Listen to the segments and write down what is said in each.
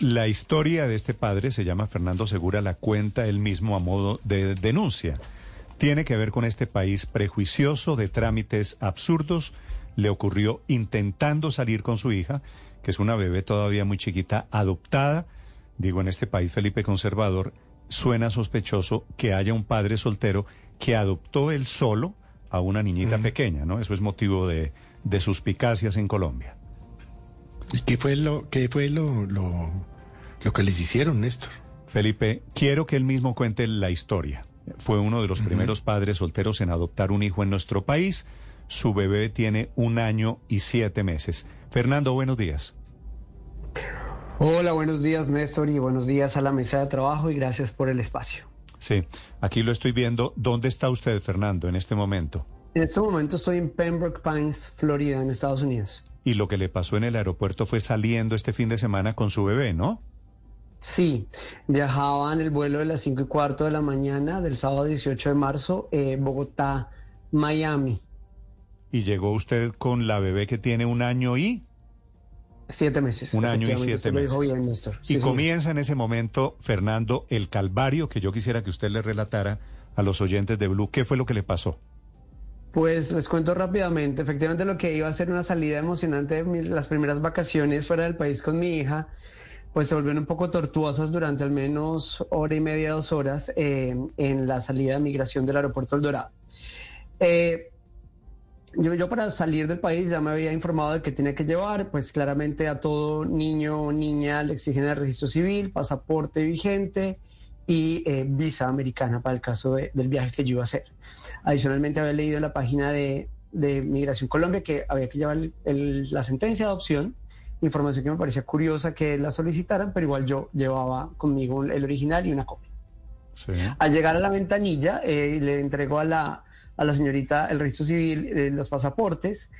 La historia de este padre se llama Fernando Segura, la cuenta él mismo a modo de denuncia. Tiene que ver con este país prejuicioso de trámites absurdos. Le ocurrió intentando salir con su hija, que es una bebé todavía muy chiquita, adoptada. Digo, en este país, Felipe Conservador, suena sospechoso que haya un padre soltero que adoptó él solo a una niñita pequeña, ¿no? Eso es motivo de, de suspicacias en Colombia. ¿Y qué fue lo, qué fue lo, lo, lo que les hicieron, Néstor? Felipe, quiero que él mismo cuente la historia. Fue uno de los primeros padres solteros en adoptar un hijo en nuestro país. Su bebé tiene un año y siete meses. Fernando, buenos días. Hola, buenos días Néstor y buenos días a la mesa de trabajo y gracias por el espacio. Sí, aquí lo estoy viendo. ¿Dónde está usted, Fernando, en este momento? En este momento estoy en Pembroke Pines, Florida, en Estados Unidos. Y lo que le pasó en el aeropuerto fue saliendo este fin de semana con su bebé, ¿no? Sí, viajaba en el vuelo de las 5 y cuarto de la mañana del sábado 18 de marzo, eh, Bogotá, Miami. Y llegó usted con la bebé que tiene un año y... Siete meses. Un año y siete usted lo dijo meses. bien, Néstor. y señor. comienza en ese momento, Fernando, el calvario que yo quisiera que usted le relatara a los oyentes de Blue. ¿Qué fue lo que le pasó? Pues les cuento rápidamente. Efectivamente, lo que iba a ser una salida emocionante de las primeras vacaciones fuera del país con mi hija, pues se volvieron un poco tortuosas durante al menos hora y media, dos horas eh, en la salida de migración del aeropuerto El Dorado. Eh, yo, yo para salir del país ya me había informado de que tenía que llevar, pues claramente a todo niño o niña le exigen el registro civil, pasaporte vigente y eh, visa americana para el caso de- del viaje que yo iba a hacer. Adicionalmente había leído la página de, de Migración Colombia que había que llevar el- el- la sentencia de adopción, información que me parecía curiosa que la solicitaran, pero igual yo llevaba conmigo el original y una copia. Sí. Al llegar a la ventanilla, eh, le entregó a la, a la señorita el registro civil, eh, los pasaportes.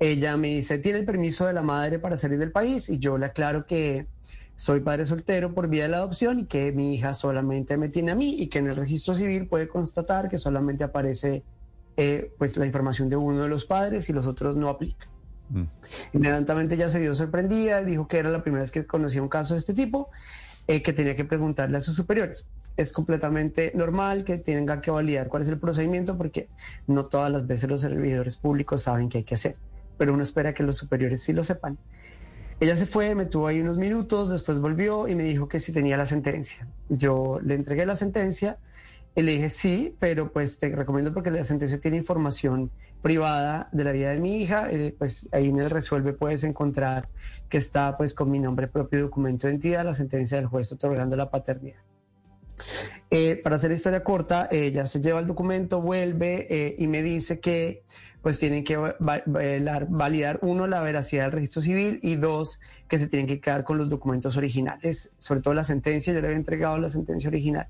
Ella me dice, ¿tiene el permiso de la madre para salir del país? Y yo le aclaro que soy padre soltero por vía de la adopción y que mi hija solamente me tiene a mí y que en el registro civil puede constatar que solamente aparece eh, pues la información de uno de los padres y los otros no aplican. Mm. Inmediatamente ella se vio sorprendida, dijo que era la primera vez que conocía un caso de este tipo, eh, que tenía que preguntarle a sus superiores. Es completamente normal que tengan que validar cuál es el procedimiento porque no todas las veces los servidores públicos saben qué hay que hacer, pero uno espera que los superiores sí lo sepan. Ella se fue, me tuvo ahí unos minutos, después volvió y me dijo que si tenía la sentencia. Yo le entregué la sentencia y le dije sí, pero pues te recomiendo porque la sentencia tiene información privada de la vida de mi hija, eh, pues ahí en el resuelve puedes encontrar que está pues con mi nombre propio documento de identidad, la sentencia del juez otorgando la paternidad. Eh, para hacer historia corta, ella se lleva el documento, vuelve eh, y me dice que pues tienen que validar uno la veracidad del registro civil y dos que se tienen que quedar con los documentos originales, sobre todo la sentencia, yo le había entregado la sentencia original.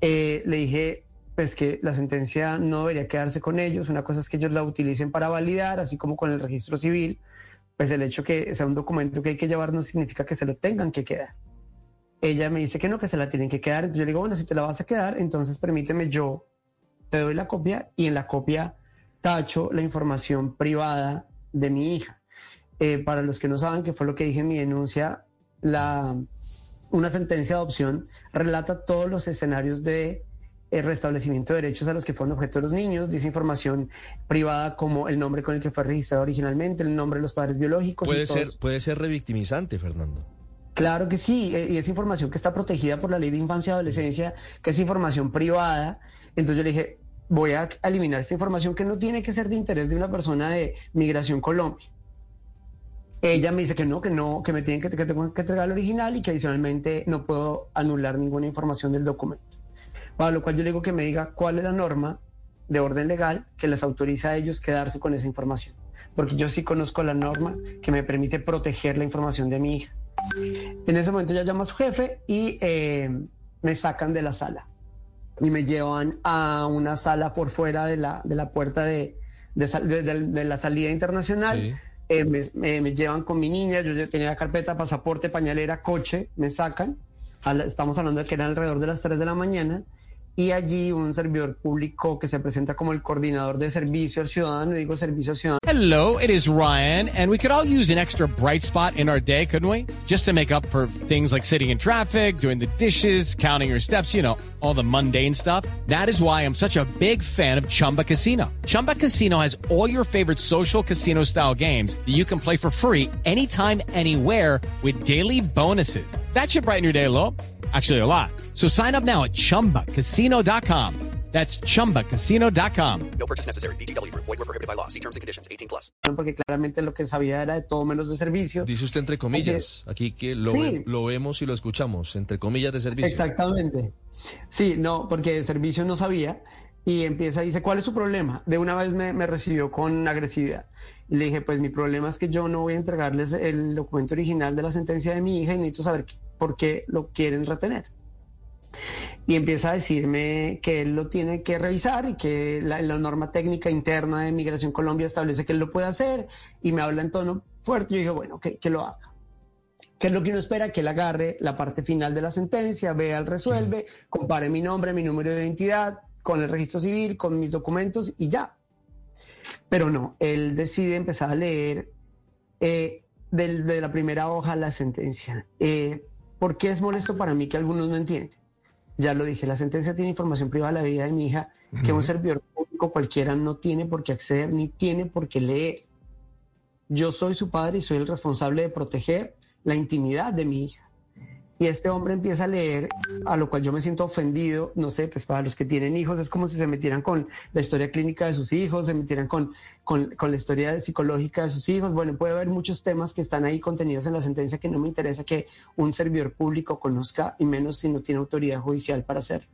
Eh, le dije pues que la sentencia no debería quedarse con ellos, una cosa es que ellos la utilicen para validar, así como con el registro civil, pues el hecho que sea un documento que hay que llevar no significa que se lo tengan que quedar. Ella me dice que no, que se la tienen que quedar. Yo le digo, bueno, si te la vas a quedar, entonces permíteme, yo te doy la copia y en la copia tacho la información privada de mi hija. Eh, para los que no saben qué fue lo que dije en mi denuncia, la, una sentencia de adopción relata todos los escenarios de eh, restablecimiento de derechos a los que fueron objeto de los niños, dice información privada como el nombre con el que fue registrado originalmente, el nombre de los padres biológicos. Puede ser, puede ser revictimizante, Fernando. Claro que sí, eh, y es información que está protegida por la ley de infancia y adolescencia, que es información privada. Entonces yo le dije, voy a eliminar esta información que no tiene que ser de interés de una persona de Migración Colombia. Ella me dice que no, que no, que me tienen que, que tengo que entregar el original y que adicionalmente no puedo anular ninguna información del documento. Para lo cual yo le digo que me diga cuál es la norma de orden legal que les autoriza a ellos quedarse con esa información. Porque yo sí conozco la norma que me permite proteger la información de mi hija. En ese momento ya llama a su jefe y eh, me sacan de la sala y me llevan a una sala por fuera de la, de la puerta de, de, la salida internacional. Sí. Eh, me, me- me llevan con mi niña, yo tenía carpeta, pasaporte, pañalera, coche, me sacan. La- estamos hablando de que eran alrededor de las 3 de la mañana. Y allí un servidor público que se presenta como el coordinador de servicio al ciudadano, digo servicio al ciudadano. Hello, it is Ryan, and we could all use an extra bright spot in our day, couldn't we? Just to make up for things like sitting in traffic, doing the dishes, counting your steps, you know, all the mundane stuff. That is why I'm such a big fan of Chumba Casino. Chumba Casino has all your favorite social casino style games that you can play for free anytime, anywhere with daily bonuses. That should brighten your day a little. Actually, a lot. So sign up now at chumbacasino.com. That's chumbacasino.com. No purchase necessary. VGW Group. Void were prohibited by law. See terms and conditions. 18 plus. porque claramente lo que sabía era de todo menos de servicio. Dice usted entre comillas. Aquí que lo, Sí. lo vemos y lo escuchamos. Entre comillas de servicio. Exactamente. Sí, no, porque de servicio no sabía y empieza dice, ¿cuál es su problema? De una vez me, me recibió con agresividad. Y le dije, pues mi problema es que yo no voy a entregarles el documento original de la sentencia de mi hija y necesito saber qué- por qué lo quieren retener. Y empieza a decirme que él lo tiene que revisar y que la, la norma técnica interna de Migración Colombia establece que él lo puede hacer y me habla en tono fuerte. Yo dije, bueno, que, que lo haga. ¿Qué es lo que uno espera? Que él agarre la parte final de la sentencia, vea el resuelve, compare mi nombre, mi número de identidad con el registro civil, con mis documentos y ya. Pero no, él decide empezar a leer eh, del- de la primera hoja la sentencia. Eh, ¿Por qué es molesto para mí que algunos no entienden? Ya lo dije, la sentencia tiene información privada de la vida de mi hija que un servidor público cualquiera no tiene por qué acceder ni tiene por qué leer. Yo soy su padre y soy el responsable de proteger la intimidad de mi hija. Y este hombre empieza a leer, a lo cual yo me siento ofendido, no sé, pues para los que tienen hijos es como si se metieran con la historia clínica de sus hijos, se metieran con, con, con la historia psicológica de sus hijos. Bueno, puede haber muchos temas que están ahí contenidos en la sentencia que no me interesa que un servidor público conozca, y menos si no tiene autoridad judicial para hacerlo.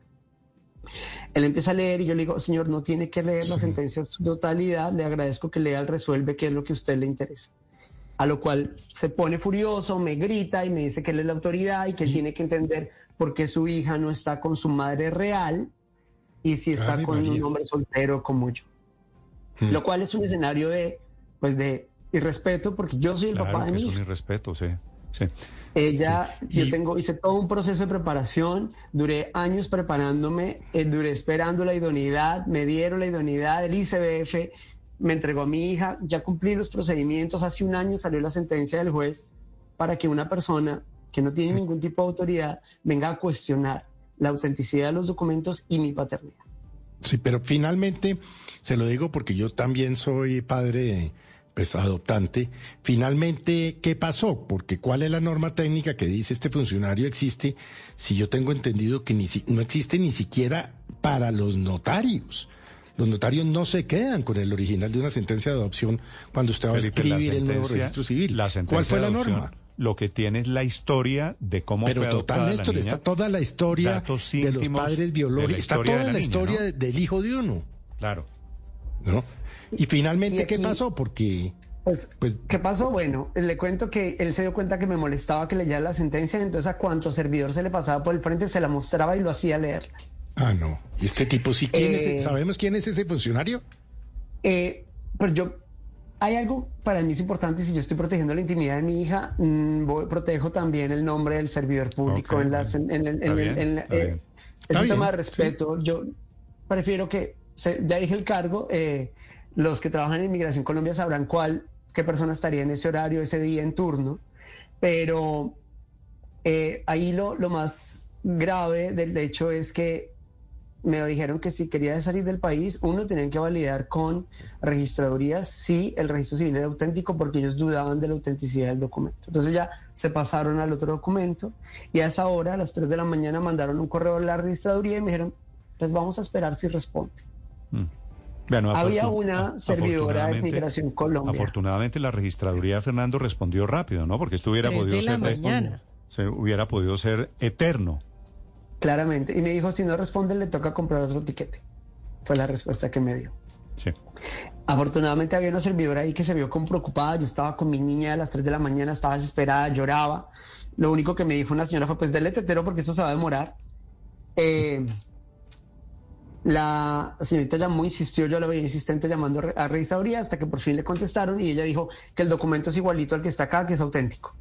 Él empieza a leer y yo le digo, señor, no tiene que leer la sentencia en su totalidad, le agradezco que lea el resuelve, que es lo que a usted le interesa. A lo cual se pone furioso, me grita y me dice que él es la autoridad y que él tiene que entender por qué su hija no está con su madre real y si está con un María. hombre soltero como yo. Lo cual es un escenario de, pues de irrespeto porque yo soy el Claro papá de mi es hija. un irrespeto, sí. sí. Ella, yo tengo, hice todo un proceso de preparación, duré años preparándome, eh, duré esperando la idoneidad, me dieron la idoneidad, el ICBF me entregó a mi hija, ya cumplí los procedimientos, hace un año salió la sentencia del juez para que una persona que no tiene ningún tipo de autoridad venga a cuestionar la autenticidad de los documentos y mi paternidad. Sí, pero finalmente, se lo digo porque yo también soy padre, pues adoptante. Finalmente, ¿qué pasó? Porque ¿cuál es la norma técnica que dice este funcionario existe si yo tengo entendido que ni no existe ni siquiera para los notarios? Los notarios no se quedan con el original de una sentencia de adopción cuando usted va a Felipe, escribir el nuevo sentencia- registro civil. la sentencia ¿Cuál fue la norma? Lo que tiene es la historia de cómo Pero fue adoptada total, Néstor, está toda la historia datos de los padres biológicos, está de toda la la niña, historia del hijo de uno. Claro. ¿no? Y finalmente, Y ¿qué pasó? Porque, Pues, Pues- ¿qué pasó? Bueno, le cuento que él se dio cuenta que me molestaba que leyera la sentencia, entonces a cuanto servidor se le pasaba por el frente se la mostraba y lo hacía leerla. Ah, no, ¿y este tipo sí quién Eh, es? ¿Sabemos quién es ese funcionario? Eh, pero yo, hay algo para mí es importante, si yo estoy protegiendo la intimidad de mi hija, mm, voy- protejo también el nombre del servidor público Ok, en las... En, en- en- Está en- bien, en- está eh, bien. es Está un bien, tema de sí. respeto. Yo prefiero que, ya dije el cargo, eh, los que trabajan en Inmigración Colombia sabrán cuál, qué persona estaría en ese horario, ese día en turno, pero eh, ahí lo, lo más grave del hecho es que me dijeron que si quería salir del país, uno tenían que validar con registradurías si el registro civil era auténtico porque ellos dudaban de la autenticidad del documento. Entonces ya se pasaron al otro documento y a esa hora, a las 3 de la mañana, mandaron un correo a la registraduría y me dijeron, les vamos a esperar si responde. Mm. Bueno, Había una servidora de Migración Colombia. Afortunadamente la registraduría Fernando respondió rápido, ¿no? Porque esto hubiera Tres podido de la ser se hubiera podido ser eterno. Claramente. Y me dijo, si no responde, le toca comprar otro tiquete. Fue la respuesta que me dio. Sí. Afortunadamente había una servidora ahí que se vio como preocupada. Yo estaba con mi niña a las 3 de la mañana, estaba desesperada, lloraba. Lo único que me dijo una señora fue, pues dele tetero porque esto se va a demorar. Eh, la señorita llamó, insistió, yo la veía insistente llamando a re- a revisaduría hasta que por fin le contestaron y ella dijo que el documento es igualito al que está acá, que es auténtico.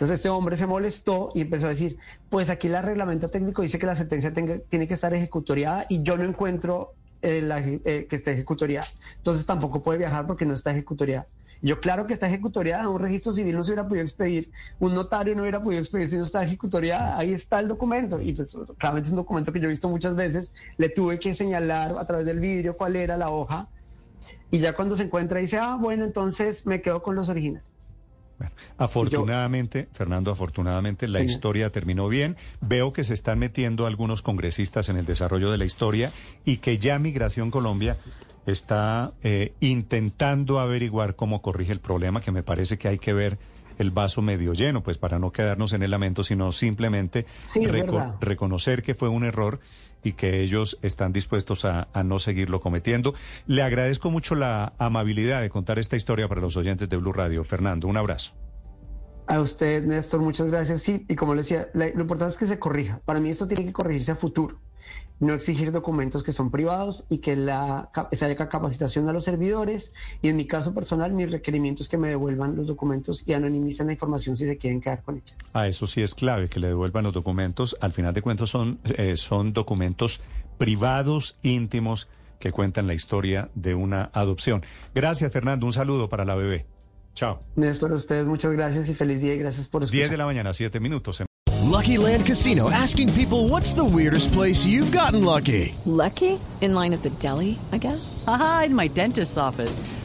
Entonces este hombre se molestó y empezó a decir, pues aquí el reglamento técnico dice que la sentencia tiene que estar ejecutoriada y yo no encuentro eh, eh, que esté ejecutoriada. Entonces tampoco puede viajar porque no está ejecutoriada. Yo claro que está ejecutoriada, un registro civil no se hubiera podido expedir, un notario no hubiera podido expedir si no está ejecutoriada, ahí está el documento. Y pues claramente es un documento que yo he visto muchas veces, le tuve que señalar a través del vidrio cuál era la hoja y ya cuando se encuentra dice, ah, bueno, entonces me quedo con los originales. Afortunadamente, Fernando, afortunadamente la historia terminó bien. Veo que se están metiendo algunos congresistas en el desarrollo de la historia y que ya Migración Colombia está eh, intentando averiguar cómo corrige el problema, que me parece que hay que ver el vaso medio lleno, pues para no quedarnos en el lamento, sino simplemente Sí, reco- reconocer que fue un error y que ellos están dispuestos a, a no seguirlo cometiendo. Le agradezco mucho la amabilidad de contar esta historia para los oyentes de Blue Radio. Fernando, un abrazo. A usted, Néstor, muchas gracias. Sí, y como le decía, la- lo importante es que se corrija. Para mí esto tiene que corregirse a futuro. No exigir documentos que son privados y que la, se haya capacitación a los servidores. Y en mi caso personal, mi requerimiento es que me devuelvan los documentos y anonimicen la información si se quieren quedar con ella. Ah, eso sí es clave, que le devuelvan los documentos. Al final de cuentas son, eh, son documentos privados, íntimos, que cuentan la historia de una adopción. Gracias, Fernando. Un saludo para la bebé. Chao. Néstor, a ustedes muchas gracias y feliz día y gracias por escuchar. 10 de la mañana, 7 minutos. Lucky Land Casino asking people what's the weirdest place you've gotten lucky? Lucky? In line at the deli, I guess? Aha, in my dentist's office.